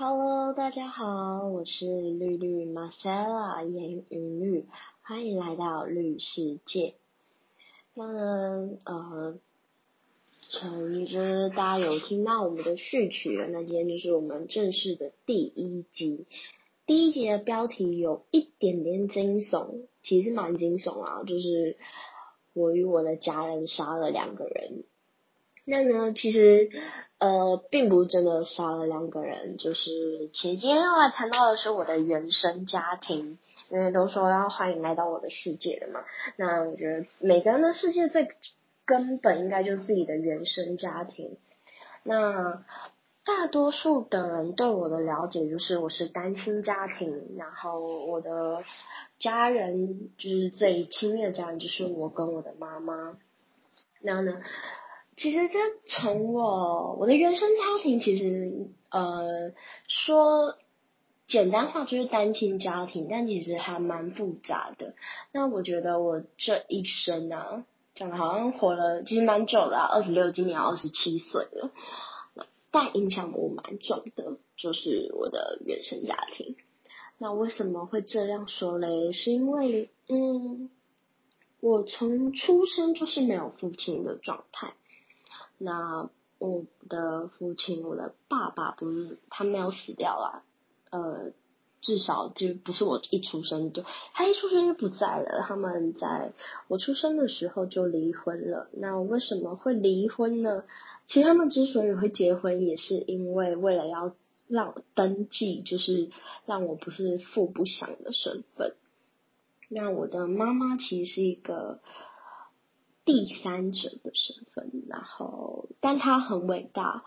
Hello，大家好，我是绿绿 Marcella 颜云绿，欢迎来到绿世界。那，呃，从就是大家有听到我们的序曲，那今天就是我们正式的第一集。第一集的标题有一点点惊悚，其实蛮惊悚啊，就是我与我的家人杀了两个人。那呢，其实呃，并不真的杀了两个人，就是其实今天要来谈到的是我的原生家庭，因为都说要欢迎来到我的世界的嘛。那我觉得每个人的世界最根本应该就是自己的原生家庭。那大多数的人对我的了解就是我是单亲家庭，然后我的家人就是最亲密的家人就是我跟我的妈妈。然后呢？其实，这从我我的原生家庭，其实呃说简单话就是单亲家庭，但其实还蛮复杂的。那我觉得我这一生啊，讲的好像活了其实蛮久了，二十六，今年二十七岁了。但影响我蛮重的，就是我的原生家庭。那为什么会这样说嘞？是因为嗯，我从出生就是没有父亲的状态。那我的父亲，我的爸爸不是他没有死掉啦，呃，至少就不是我一出生就他一出生就不在了。他们在我出生的时候就离婚了。那为什么会离婚呢？其实他们之所以会结婚，也是因为为了要让我登记，就是让我不是父不详的身份。那我的妈妈其实是一个。第三者的身份，然后，但他很伟大，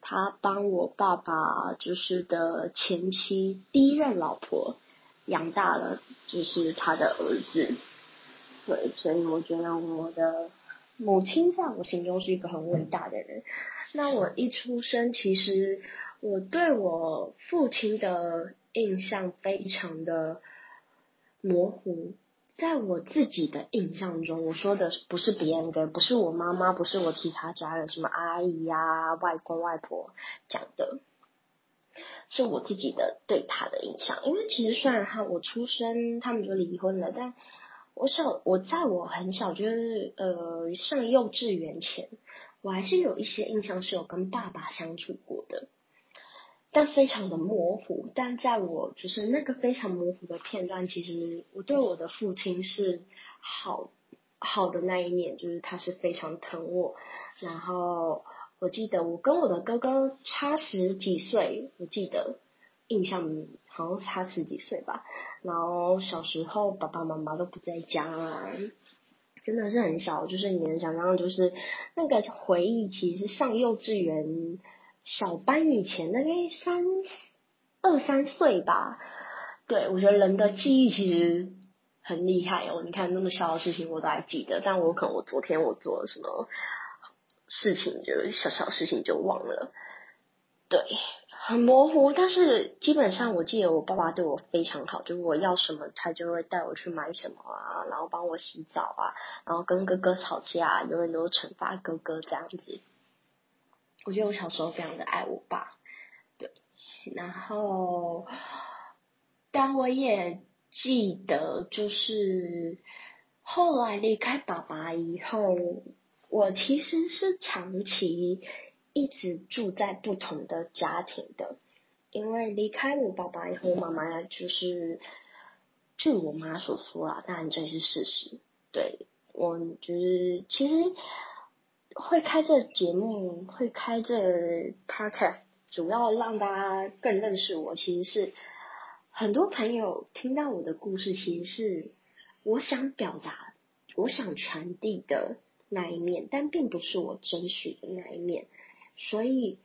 他帮我爸爸就是的前妻第一任老婆养大了，就是他的儿子，对，所以我觉得我的母亲在我心中是一个很伟大的人。那我一出生，其实我对我父亲的印象非常的模糊。在我自己的印象中，我说的不是别人的，不是我妈妈，不是我其他家人，什么阿姨呀、外公外婆讲的，是我自己的对他的印象。因为其实虽然他我出生，他们就离婚了，但我小我在我很小，就是呃上幼稚园前，我还是有一些印象是有跟爸爸相处过的。但非常的模糊，但在我就是那个非常模糊的片段，其实我对我的父亲是好好的那一面，就是他是非常疼我。然后我记得我跟我的哥哥差十几岁，我记得印象好像差十几岁吧。然后小时候爸爸妈妈都不在家，真的是很小，就是你能想象，就是那个回忆，其实上幼稚园。小班以前大概三二三岁吧，对我觉得人的记忆其实很厉害哦。你看那么小的事情我都还记得，但我可能我昨天我做了什么事情，就小小事情就忘了。对，很模糊，但是基本上我记得我爸爸对我非常好，就我要什么他就会带我去买什么啊，然后帮我洗澡啊，然后跟哥哥吵架，永远都惩罚哥哥这样子。我觉得我小时候非常的爱我爸，对，然后，但我也记得，就是后来离开爸爸以后，我其实是长期一直住在不同的家庭的，因为离开我爸爸以后，妈妈就是据我妈所说啊，当然这是事实，对我就是其实。会开这节目，会开这 podcast，主要让大家更认识我。其实是很多朋友听到我的故事，其实是我想表达、我想传递的那一面，但并不是我真实的那一面。所以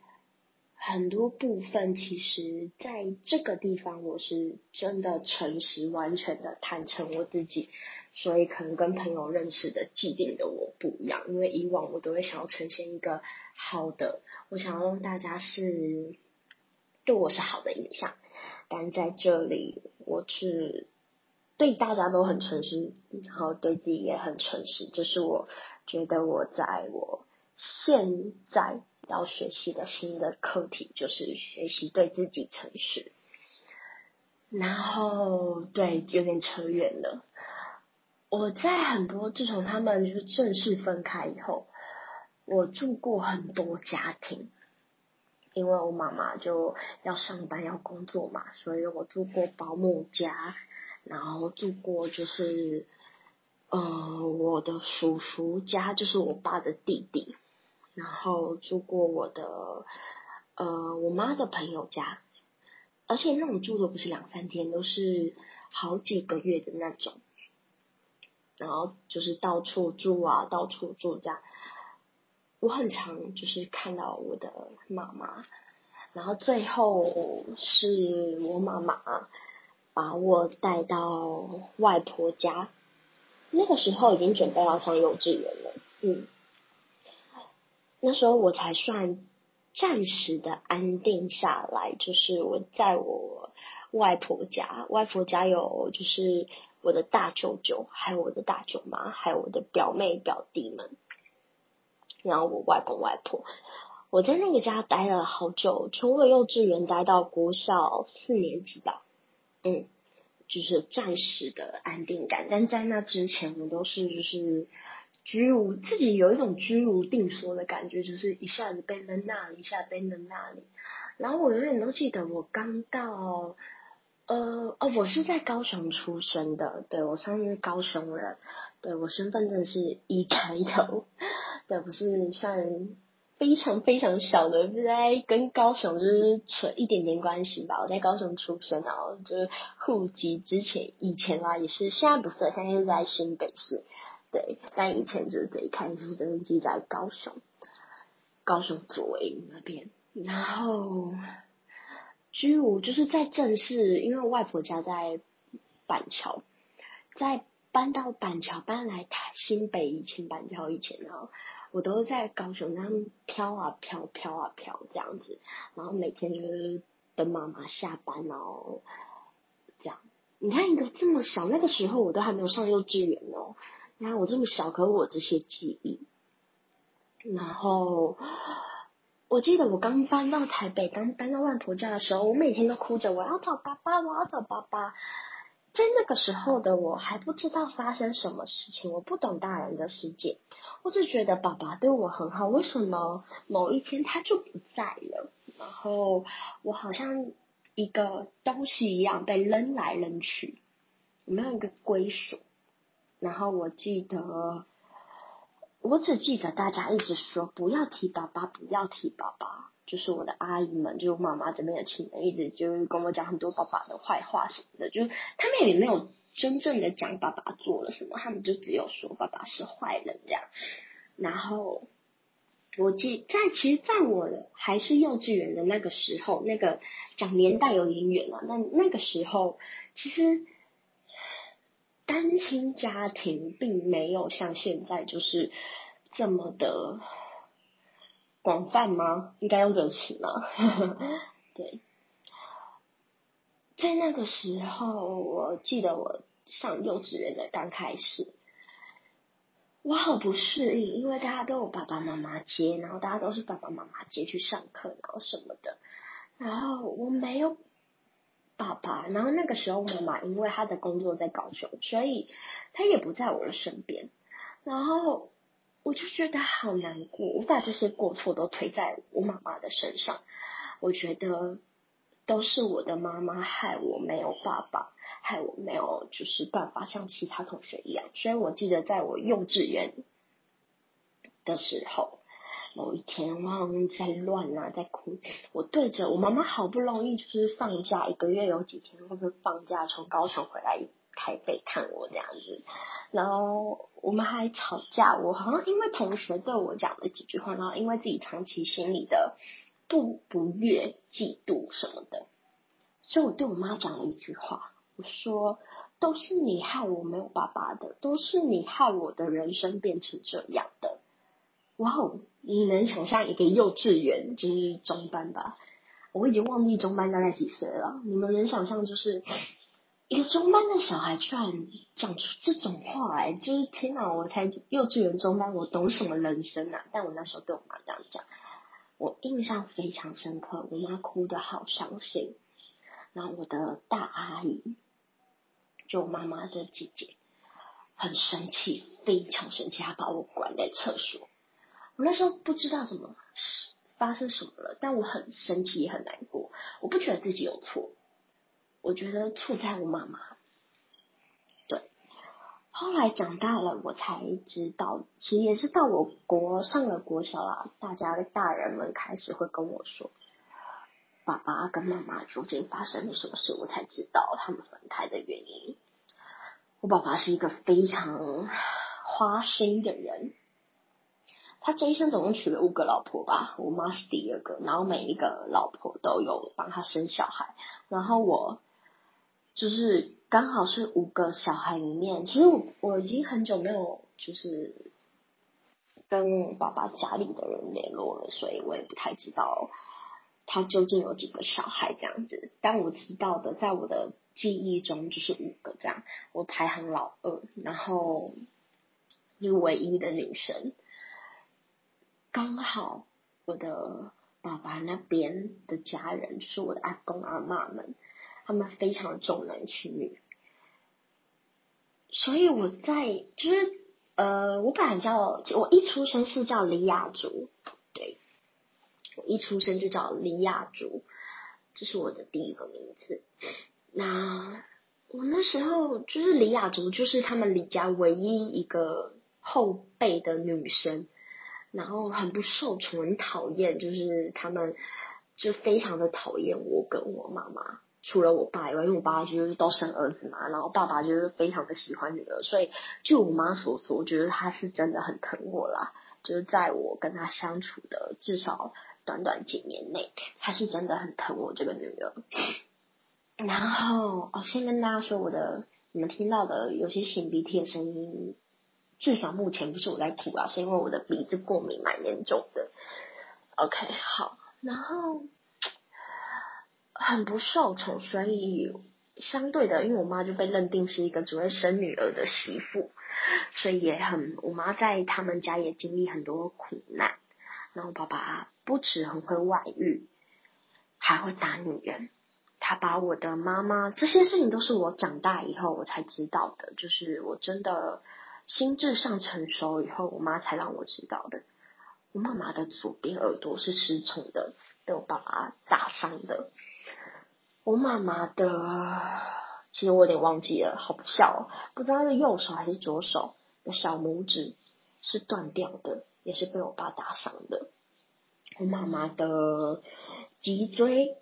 很多部分，其实在这个地方，我是真的诚实、完全的坦诚我自己。所以可能跟朋友认识的既定的我不一样，因为以往我都会想要呈现一个好的，我想要让大家是对我是好的印象，但在这里我是对大家都很诚实，然后对自己也很诚实，这是我觉得我在我现在要学习的新的课题就是学习对自己诚实。然后，对，有点扯远了。我在很多自从他们就是正式分开以后，我住过很多家庭，因为我妈妈就要上班要工作嘛，所以我住过保姆家，然后住过就是呃我的叔叔家，就是我爸的弟弟，然后住过我的呃我妈的朋友家。而且那种住的不是两三天，都是好几个月的那种，然后就是到处住啊，到处住这样。我很常就是看到我的妈妈，然后最后是我妈妈把我带到外婆家，那个时候已经准备要上幼稚园了，嗯，那时候我才算。暂时的安定下来，就是我在我外婆家，外婆家有就是我的大舅舅，还有我的大舅妈，还有我的表妹表弟们，然后我外公外婆，我在那个家待了好久，从我幼稚园待到国小四年级吧，嗯，就是暂时的安定感，但在那之前我都是就是。居无自己有一种居无定所的感觉，就是一下子被扔那里，一下子被扔那里。然后我永远都记得，我刚到，呃，哦，我是在高雄出生的，对我算是高雄人，对我身份证是一开头，对，不是算非常非常小的，不在跟高雄就是扯一点点关系吧。我在高雄出生，然后就是户籍之前以前啦，也是现在不是，现在是在新北市。对，但以前就是最开始登记在高雄，高雄左营那边，然后居无就是在正式，因为外婆家在板桥，在搬到板桥搬来台新北以前板桥以前，然后我都在高雄那样飘啊飘飘啊飘这样子，然后每天就是等妈妈下班哦，这样，你看一个这么小，那个时候我都还没有上幼稚园那。我这么小，可我这些记忆。然后我记得我刚搬到台北，刚搬到外婆家的时候，我每天都哭着我要找爸爸，我要找爸爸。在那个时候的我还不知道发生什么事情，我不懂大人的世界，我就觉得爸爸对我很好，为什么某一天他就不在了？然后我好像一个东西一样被扔来扔去，没有一个归属。然后我记得，我只记得大家一直说不要提爸爸，不要提爸爸。就是我的阿姨们，就是妈妈这边的亲人，一直就是跟我讲很多爸爸的坏话什么的。就是他们也没有真正的讲爸爸做了什么，他们就只有说爸爸是坏人这样。然后我记在其实，在我还是幼稚园的那个时候，那个讲年代有点远了。那那个时候其实。单亲家庭并没有像现在就是这么的广泛吗？应该用这个词吗？对，在那个时候，我记得我上幼稚园的刚开始，我好不适应，因为大家都有爸爸妈妈接，然后大家都是爸爸妈妈接去上课，然后什么的，然后我没有。爸爸，然后那个时候妈妈因为她的工作在高雄，所以她也不在我的身边，然后我就觉得好难过，我把这些过错都推在我妈妈的身上，我觉得都是我的妈妈害我没有爸爸，害我没有就是办法像其他同学一样，所以我记得在我幼稚园的时候。某一天，我好像在乱啊，在哭。我对着我妈妈，好不容易就是放假一个月有几天，会不会放假从高雄回来台北看我这样子？然后我们还吵架，我好像因为同学对我讲了几句话，然后因为自己长期心里的不不悦、嫉妒什么的，所以我对我妈讲了一句话，我说：“都是你害我没有爸爸的，都是你害我的人生变成这样的。”哇哦！你能想象一个幼稚园就是中班吧？我已经忘记中班大概几岁了。你们能想象就是一个中班的小孩居然讲出这种话来？就是天哪！我才幼稚园中班，我懂什么人生啊？但我那时候对我妈这样讲，我印象非常深刻，我妈哭的好伤心。然后我的大阿姨，就妈妈的姐姐，很生气，非常生气，她把我关在厕所。我那时候不知道怎么发生什么了，但我很生气，也很难过。我不觉得自己有错，我觉得错在我妈妈。对，后来长大了，我才知道，其实也是在我国上了国小啦，大家的大人们开始会跟我说。爸爸跟妈妈究竟发生了什么事？我才知道他们分开的原因。我爸爸是一个非常花心的人，他这一生总共娶了五个老婆吧，我妈是第二个，然后每一个老婆都有帮他生小孩，然后我就是刚好是五个小孩里面，其实我我已经很久没有就是跟爸爸家里的人联络了，所以我也不太知道。他究竟有几个小孩这样子？但我知道的，在我的记忆中就是五个这样。我排行老二，然后是唯一的女生。刚好我的爸爸那边的家人，就是我的阿公阿妈们，他们非常重男轻女，所以我在就是呃，我本来叫我一出生是叫李雅竹，对。我一出生就叫李雅竹，这是我的第一个名字。那我那时候就是李雅竹，就是他们李家唯一一个后辈的女生，然后很不受宠，很讨厌，就是他们就非常的讨厌我跟我妈妈。除了我爸以外，因为我爸就是都生儿子嘛，然后爸爸就是非常的喜欢女儿，所以就我妈所说，我觉得她是真的很疼我啦。就是在我跟她相处的至少。短短几年内，她是真的很疼我这个女儿。然后，哦，先跟大家说，我的你们听到的有些擤鼻涕的声音，至少目前不是我在吐啊，是因为我的鼻子过敏蛮严重的。OK，好，然后很不受宠，所以相对的，因为我妈就被认定是一个只会生女儿的媳妇，所以也很，我妈在他们家也经历很多苦难。然后爸爸不止很会外遇，还会打女人。他把我的妈妈这些事情都是我长大以后我才知道的，就是我真的心智上成熟以后，我妈才让我知道的。我妈妈的左边耳朵是失聪的，被我爸爸打伤的。我妈妈的，其实我有点忘记了，好不笑，不知道是右手还是左手的小拇指是断掉的。也是被我爸打伤的。我妈妈的脊椎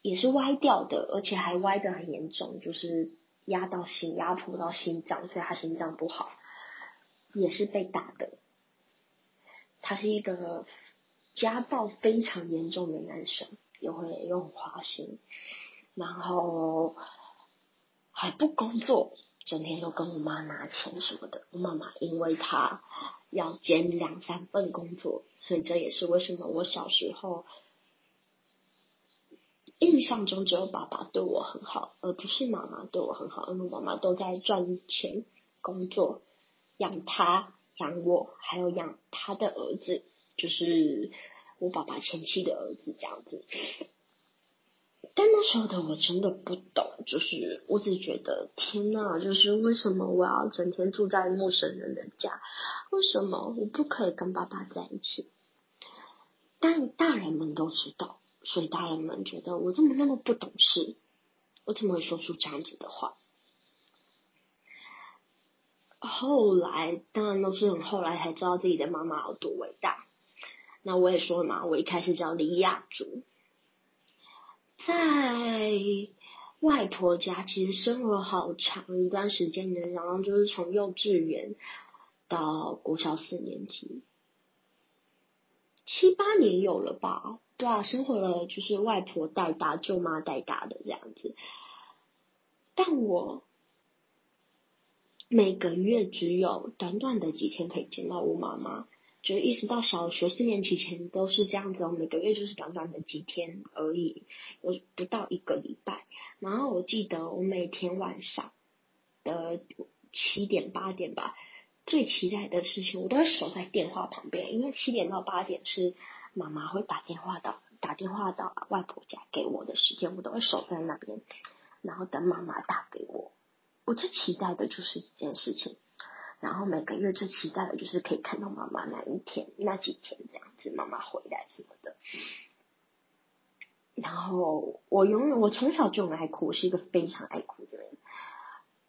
也是歪掉的，而且还歪得很严重，就是压到心、压迫到心脏，所以他心脏不好，也是被打的。他是一个家暴非常严重的男生，又会又很花心，然后还不工作。整天都跟我妈拿钱什么的，我妈妈因为他要兼两三份工作，所以这也是为什么我小时候印象中只有爸爸对我很好，而不是妈妈对我很好，因为妈妈都在赚钱工作，养他、养我，还有养他的儿子，就是我爸爸前妻的儿子这样子。但那时候的我真的不懂，就是我只觉得天呐，就是为什么我要整天住在陌生人的家？为什么我不可以跟爸爸在一起？但大人们都知道，所以大人们觉得我怎么那么不懂事？我怎么会说出这样子的话？后来当然都是很后来才知道自己的妈妈有多伟大。那我也说了嘛，我一开始叫李亚竹。在外婆家，其实生活好长一段时间的，然后就是从幼稚园到国小四年级，七八年有了吧？对啊，生活了就是外婆带大、舅妈带大的这样子。但我每个月只有短短的几天可以见到我妈妈。就一直到小学四年级前都是这样子哦，每个月就是短短的几天而已，有不到一个礼拜。然后我记得我每天晚上的七点八点吧，最期待的事情，我都会守在电话旁边，因为七点到八点是妈妈会打电话到打电话到外婆家给我的时间，我都会守在那边，然后等妈妈打给我。我最期待的就是这件事情，然后每个月最期待的就是可以看到妈妈那一天、那几天这样子，妈妈回来什么的。然后我永远，我从小就很爱哭，我是一个非常爱哭的人。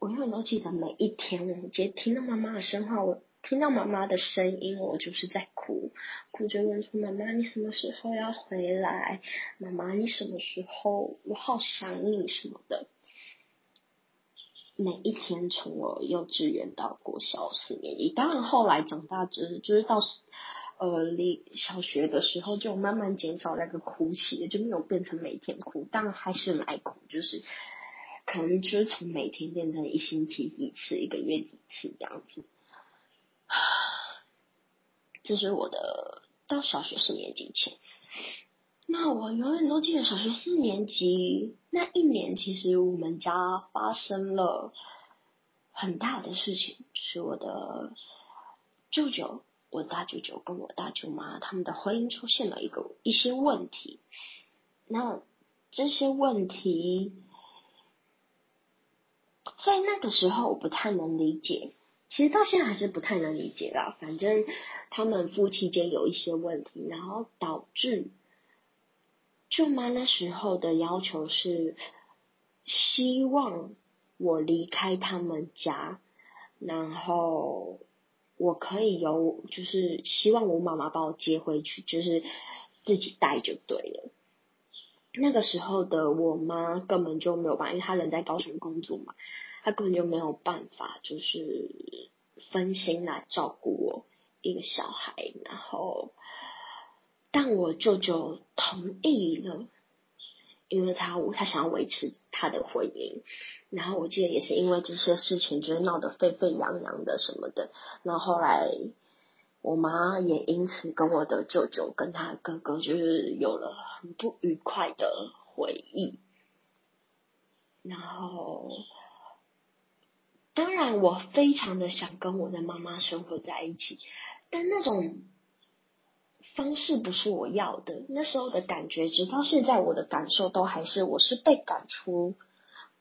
我永远都记得每一天，我接听到妈妈的声话，我听到妈妈的声音，我就是在哭，哭着问说：“妈妈，你什么时候要回来？妈妈，你什么时候？我好想你什么的。”每一天，从我幼稚园到国小四年级，当然后来长大之，就是到。呃，离小学的时候就慢慢减少那个哭泣，就没有变成每天哭，但还是很爱哭，就是可能就是从每天变成一星期几次，一个月几次这样子。这是我的到小学四年级前，那我永远都记得小学四年级那一年，其实我们家发生了很大的事情，就是我的舅舅。我大舅舅跟我大舅妈他们的婚姻出现了一个一些问题，那这些问题在那个时候我不太能理解，其实到现在还是不太能理解啦。反正他们夫妻间有一些问题，然后导致舅妈那时候的要求是希望我离开他们家，然后。我可以有，就是希望我妈妈把我接回去，就是自己带就对了。那个时候的我妈根本就没有办法，因为她人在高雄工作嘛，他根本就没有办法，就是分心来照顾我一个小孩。然后，但我舅舅同意了。因为他他想要维持他的婚姻，然后我记得也是因为这些事情，就是闹得沸沸扬扬的什么的。然后后来我妈也因此跟我的舅舅跟他哥哥就是有了很不愉快的回忆。然后，当然我非常的想跟我的妈妈生活在一起，但那种。方式不是我要的，那时候的感觉，直到现在我的感受都还是我是被赶出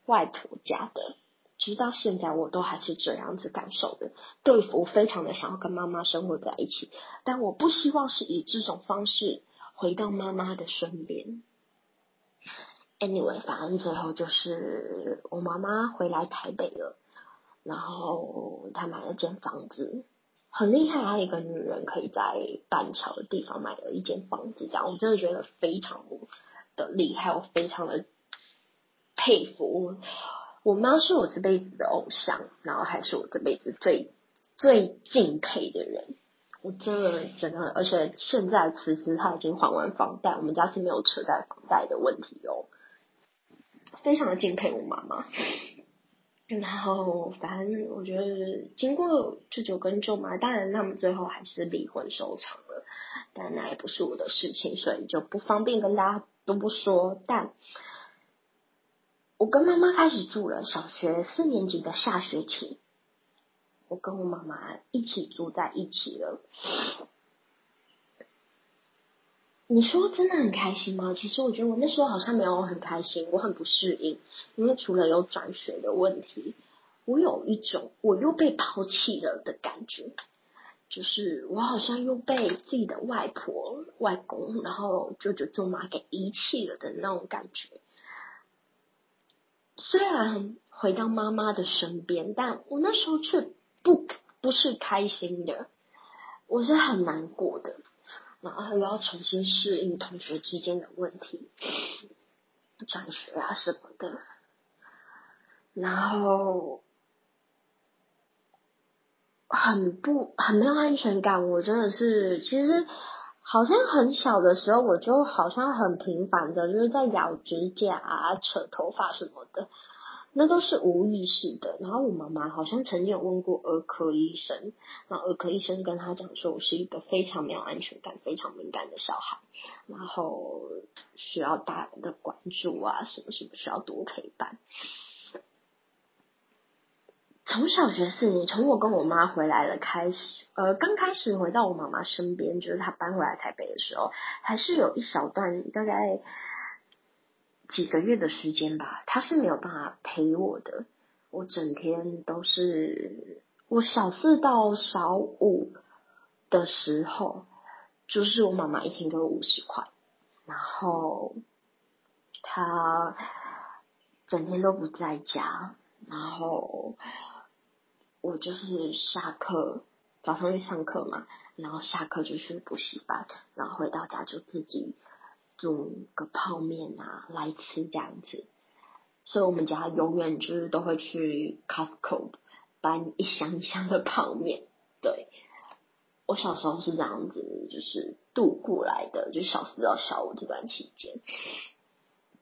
外婆家的，直到现在我都还是这样子感受的。对，我非常的想要跟妈妈生活在一起，但我不希望是以这种方式回到妈妈的身边。Anyway，反正最后就是我妈妈回来台北了，然后她买了间房子。很厉害，还有一个女人可以在板桥的地方买了一间房子，这样我真的觉得非常的厉害，我非常的佩服。我妈是我这辈子的偶像，然后还是我这辈子最最敬佩的人。我真的真的，而且现在此时她已经还完房贷，我们家是没有车贷房贷的问题哦，非常的敬佩我妈妈。然后，反正我觉得经过舅舅跟舅妈，当然他们最后还是离婚收场了，但那也不是我的事情，所以就不方便跟大家都不说。但我跟妈妈开始住了小学四年级的下学期，我跟我妈妈一起住在一起了。你说真的很开心吗？其实我觉得我那时候好像没有很开心，我很不适应，因为除了有转学的问题，我有一种我又被抛弃了的感觉，就是我好像又被自己的外婆、外公，然后舅舅、舅妈给遗弃了的那种感觉。虽然回到妈妈的身边，但我那时候却不不是开心的，我是很难过的。然后又要重新适应同学之间的问题，转学啊什么的，然后很不很没有安全感。我真的是，其实好像很小的时候，我就好像很频繁的，就是在咬指甲、啊、扯头发什么的。那都是无意识的。然后我妈妈好像曾经有问过儿科医生，然后儿科医生跟他讲说，我是一个非常没有安全感、非常敏感的小孩，然后需要大人的关注啊，什么什么需要多陪伴。从小学四年，从我跟我妈回来了开始，呃，刚开始回到我妈妈身边，就是她搬回来台北的时候，还是有一小段大概几个月的时间吧，他是没有办法陪我的。我整天都是我小四到小五的时候，就是我妈妈一天给我五十块，然后他整天都不在家，然后我就是下课早上去上课嘛，然后下课就去补习班，然后回到家就自己煮个泡面啊来吃这样子。所以我们家永远就是都会去 Costco 搬一箱一箱的泡面。对，我小时候是这样子，就是度过来的，就小四到小五这段期间。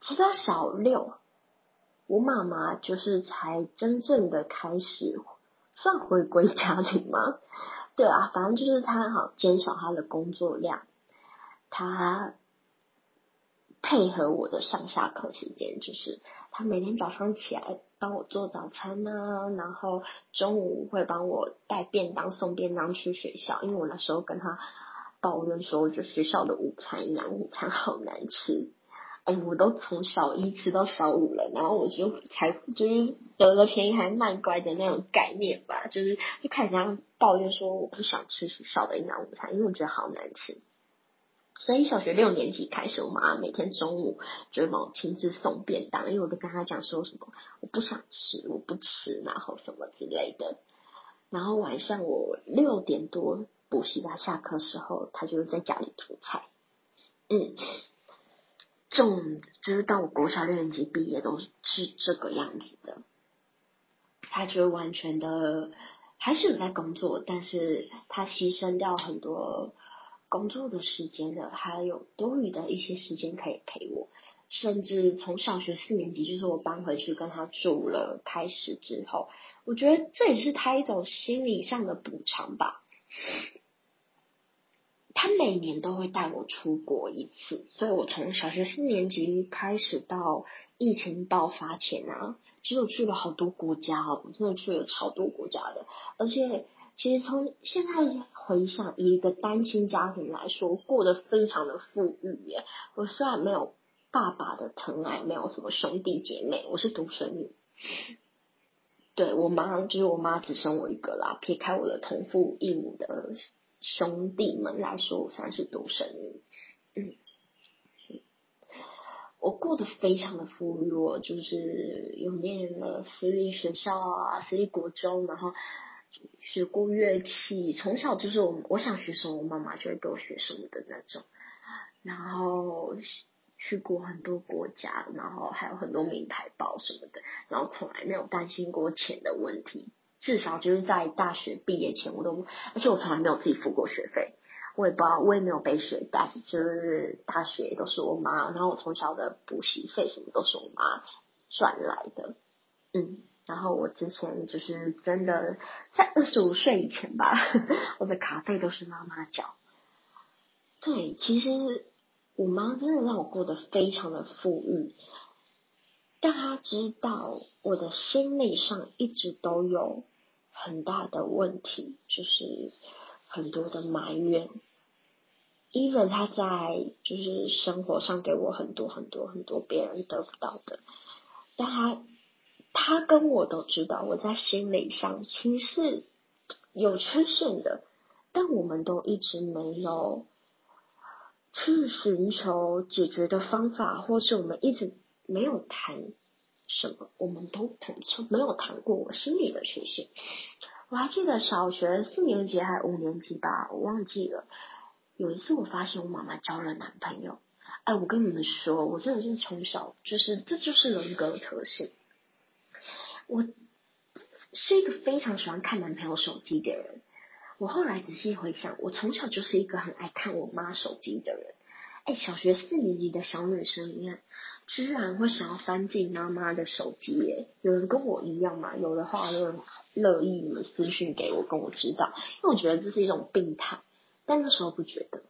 直到小六，我妈妈就是才真正的开始算回归家庭吗？对啊，反正就是她好减少她的工作量，她。配合我的上下课时间，就是他每天早上起来帮我做早餐啊，然后中午会帮我带便当送便当去学校。因为我那时候跟他抱怨说，我觉得学校的午餐营养午餐好难吃。哎，我都从小一吃到小五了，然后我就才就是得了便宜还卖乖的那种概念吧，就是就开始这样抱怨说，我不想吃学校的营养午餐，因为我觉得好难吃。所以小学六年级开始，我妈每天中午就帮我亲自送便当，因为我都跟她讲说什么我不想吃，我不吃，然后什么之类的。然后晚上我六点多补习班下课时候，她就在家里煮菜。嗯，这种就是到我国小六年级毕业都是这个样子的。她就完全的还是有在工作，但是她牺牲掉很多。工作的时间的，还有多余的一些时间可以陪我，甚至从小学四年级，就是我搬回去跟他住了开始之后，我觉得这也是他一种心理上的补偿吧。他每年都会带我出国一次，所以我从小学四年级开始到疫情爆发前啊，其实我去了好多国家哦，我真的去了超多国家的，而且。其实从现在回想，以一个单亲家庭来说，过得非常的富裕耶。我虽然没有爸爸的疼爱，没有什么兄弟姐妹，我是独生女。对我妈，就是我妈只生我一个啦。撇开我的同父异母的兄弟们来说，我算是独生女。嗯，我过得非常的富裕，我就是有念了私立学校啊，私立国中，然后。学过乐器，从小就是我我想学什么，我妈妈就会给我学什么的那种。然后去过很多国家，然后还有很多名牌包什么的，然后从来没有担心过钱的问题。至少就是在大学毕业前，我都而且我从来没有自己付过学费，我也不知道，我也没有背学贷，就是大学都是我妈，然后我从小的补习费什么都是我妈赚来的，嗯。然后我之前就是真的在二十五岁以前吧，我的卡费都是妈妈缴。对，其实我妈真的让我过得非常的富裕，但她知道我的心理上一直都有很大的问题，就是很多的埋怨。even 她在就是生活上给我很多很多很多别人得不到的，但她。他跟我都知道，我在心理上其实有缺陷的，但我们都一直没有去寻求解决的方法，或是我们一直没有谈什么，我们都从从没有谈过我心理的缺陷。我还记得小学四年级还五年级吧，我忘记了。有一次我发现我妈妈交了男朋友，哎，我跟你们说，我真的是从小就是这就是人格特性。我是一个非常喜欢看男朋友手机的人。我后来仔细回想，我从小就是一个很爱看我妈手机的人。哎，小学四年级的小女生，你看，居然会想要翻自己妈妈的手机耶？有人跟我一样吗？有的话，就乐意你们私讯给我，跟我知道，因为我觉得这是一种病态。但那时候不觉得。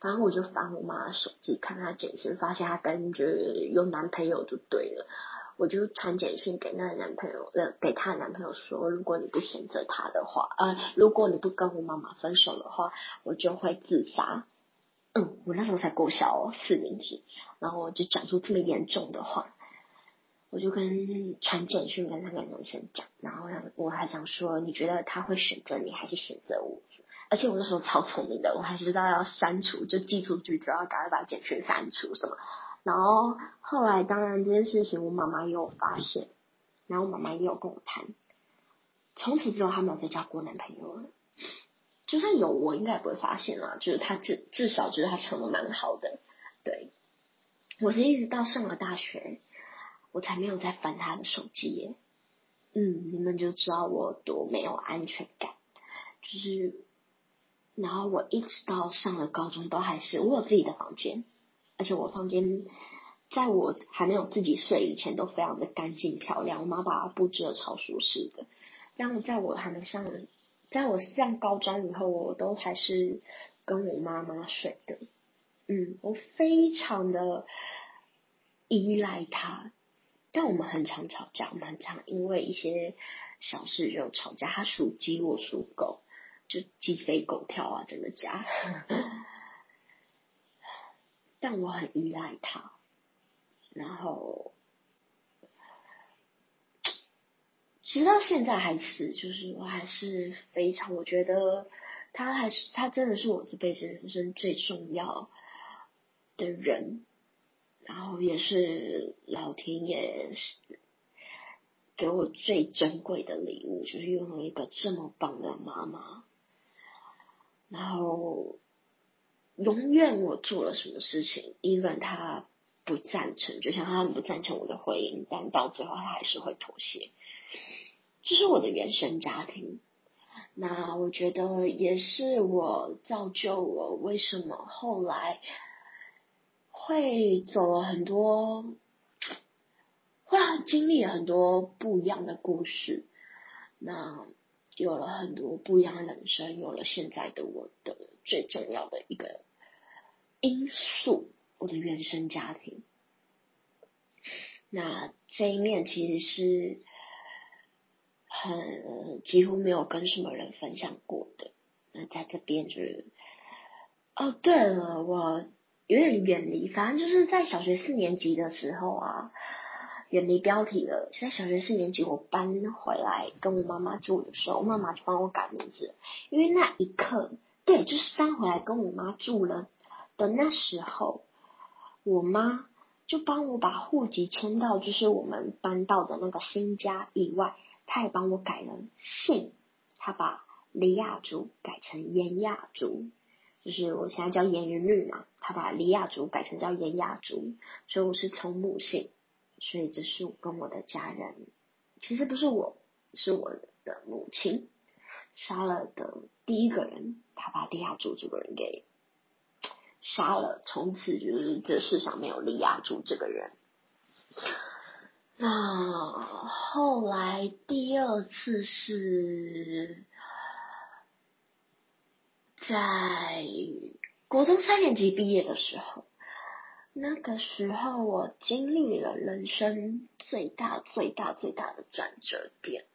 反正我就翻我妈的手机，看她简讯，发现她跟着有男朋友就对了。我就传简讯给那个男朋友，呃，给她男朋友说，如果你不选择他的话，呃，如果你不跟我妈妈分手的话，我就会自杀。嗯，我那时候才过小四年级，然后我就讲出这么严重的话。我就跟传简讯跟那个男生讲，然后我还想说，你觉得他会选择你还是选择我？而且我那时候超聪明的，我还知道要删除，就寄出去之后赶快把简讯删除什么。然后后来当然这件事情我妈妈也有发现，然后我妈妈也有跟我谈，从此之后他没有再交过男朋友了。就算有，我应该也不会发现啦。就是他至至少觉得他成的蛮好的，对。我是一直到上了大学。我才没有再翻他的手机耶，嗯，你们就知道我多没有安全感，就是，然后我一直到上了高中都还是我有自己的房间，而且我房间在我还没有自己睡以前都非常的干净漂亮，我妈把它布置的超舒适的。然后在我还没上，在我上高中以后，我都还是跟我妈妈睡的，嗯，我非常的依赖她。但我们很常吵架，我们很常因为一些小事就吵架。他属鸡，我属狗，就鸡飞狗跳啊，整个家。但我很依赖他，然后其实到现在还是，就是我还是非常，我觉得他还是他真的是我这辈子人生最重要的人。然后也是老天爷给我最珍贵的礼物，就是拥有一个这么棒的妈妈。然后永远我做了什么事情，even 他不赞成，就像他们不赞成我的婚姻，但到最后他还是会妥协。这是我的原生家庭。那我觉得也是我造就我为什么后来。会走了很多，会经历很多不一样的故事，那有了很多不一样的人生，有了现在的我的最重要的一个因素，我的原生家庭。那这一面其实是很几乎没有跟什么人分享过的。那在这边就是，哦，对了，我。有点远离，反正就是在小学四年级的时候啊，远离标题了。在小学四年级，我搬回来跟我妈妈住的时候，妈妈就帮我改名字，因为那一刻，对，就是搬回来跟我妈住了的那时候，我妈就帮我把户籍迁到就是我们搬到的那个新家以外，她也帮我改了姓，她把李亚竹改成严亚竹。就是我现在叫严云绿嘛，她把李亚竹改成叫严亚竹，所以我是从母姓，所以这是我跟我的家人，其实不是我，是我的母亲杀了的第一个人，他把李亚竹这个人给杀了，从此就是这世上没有李亚住这个人。那后来第二次是。在国中三年级毕业的时候，那个时候我经历了人生最大、最大、最大的转折点，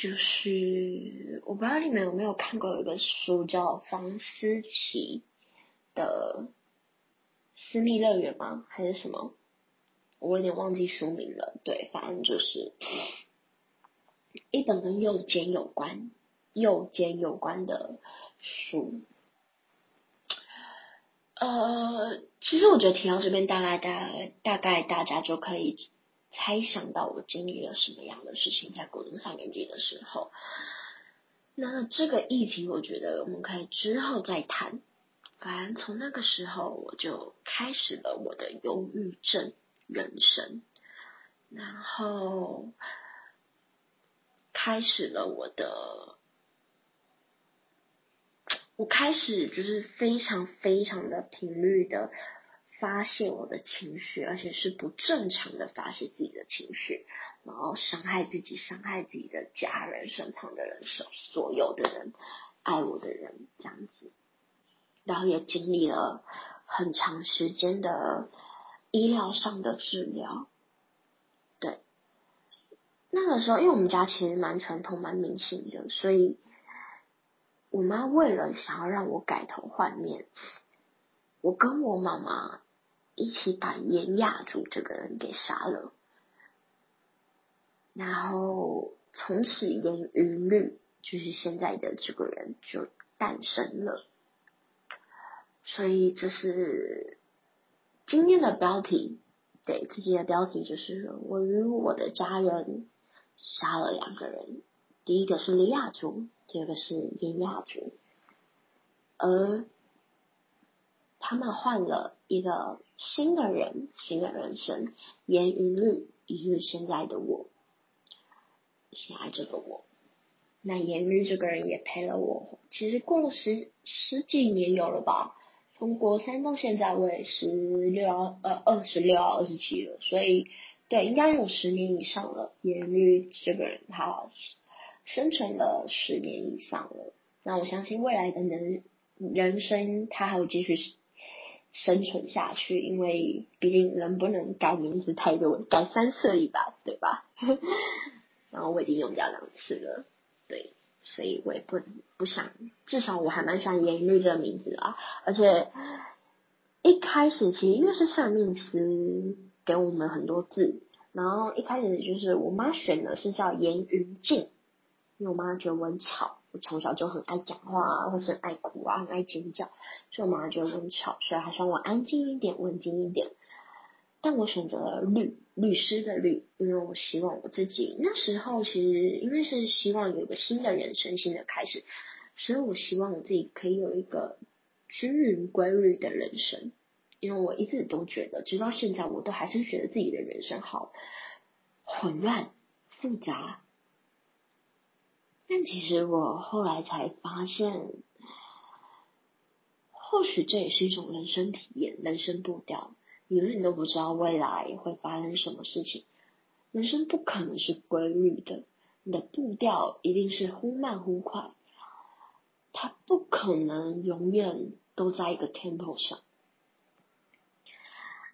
就是我不知道你们有没有看过有一本书，叫房思琪的《私密乐园》吗？还是什么？我有点忘记书名了。对，反正就是一本跟右肩有关。右肩有关的书，呃，其实我觉得听到这边，大概大大概大家就可以猜想到我经历了什么样的事情，在国中三年级的时候。那这个议题，我觉得我们可以之后再谈。反正从那个时候，我就开始了我的忧郁症人生，然后开始了我的。我开始就是非常非常的频率的发泄我的情绪，而且是不正常的发泄自己的情绪，然后伤害自己、伤害自己的家人、身旁的人、所所有的人、爱我的人这样子，然后也经历了很长时间的医疗上的治疗，对。那个时候，因为我们家其实蛮传统、蛮迷信的，所以我妈为了想要让我改头换面，我跟我妈妈一起把严亚竹这个人给杀了，然后从此严云律就是现在的这个人就诞生了。所以这是今天的标题，对自己的标题就是我与我的家人杀了两个人，第一个是李亚竹，第二个是严亚竹，而他们换了一个新的人，新的人生，严云律，也就是现在的我，现在这个我。那严律这个人也陪了我，其实过了十十几年有了吧。从国三到现在，我也十六呃二十六二十七了，所以对应该有十年以上了。严律这个人他生存了十年以上了，那我相信未来的人人生他还会继续生存下去，因为毕竟人不能改名字太多，改三次而已吧，对吧？然后我已经用掉两次了，对。所以我也不不想，至少我还蛮喜欢严律这个名字啊。而且一开始其实因为是算命师给我们很多字，然后一开始就是我妈选的是叫颜云静，因为我妈觉得我很吵，我从小就很爱讲话，或是爱哭啊，很爱尖叫，所以我妈觉得我很吵，所以还希望我安静一点，文静一点。但我选择了律律师的律，因为我希望我自己那时候其实因为是希望有一个新的人生、新的开始，所以我希望我自己可以有一个均匀规律的人生。因为我一直都觉得，直到现在，我都还是觉得自己的人生好混乱、复杂。但其实我后来才发现，或许这也是一种人生体验、人生步调。你永远都不知道未来会发生什么事情，人生不可能是规律的，你的步调一定是忽慢忽快，它不可能永远都在一个 tempo 上。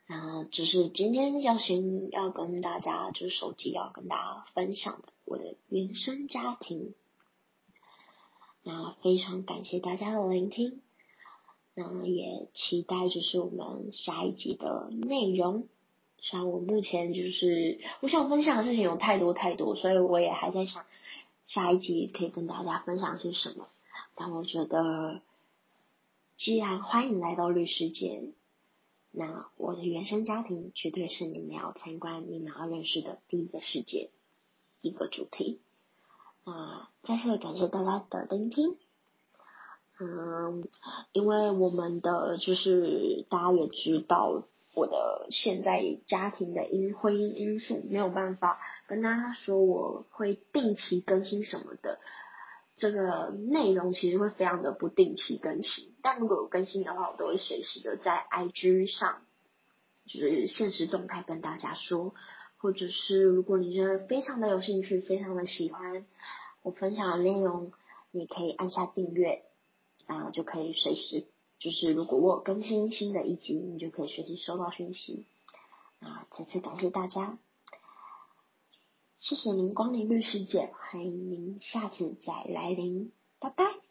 然后，只是今天要先要跟大家，就是手机要跟大家分享的我的原生家庭。那非常感谢大家的聆听。那也期待就是我们下一集的内容。像我目前就是我想分享的事情有太多太多，所以我也还在想下一集可以跟大家分享些什么。但我觉得，既然欢迎来到律师界，那我的原生家庭绝对是你们要参观、你们要认识的第一个世界，一个主题。那再次感谢大家的聆听。嗯，因为我们的就是大家也知道，我的现在家庭的因婚姻因素没有办法跟大家说我会定期更新什么的，这个内容其实会非常的不定期更新。但如果有更新的话，我都会随时的在 IG 上，就是现实动态跟大家说，或者是如果你觉得非常的有兴趣，非常的喜欢我分享的内容，你可以按下订阅。然后就可以随时，就是如果我更新新的一集，你就可以随时收到讯息。啊，再次感谢大家，谢谢您光临绿世界，欢迎您下次再来临，拜拜。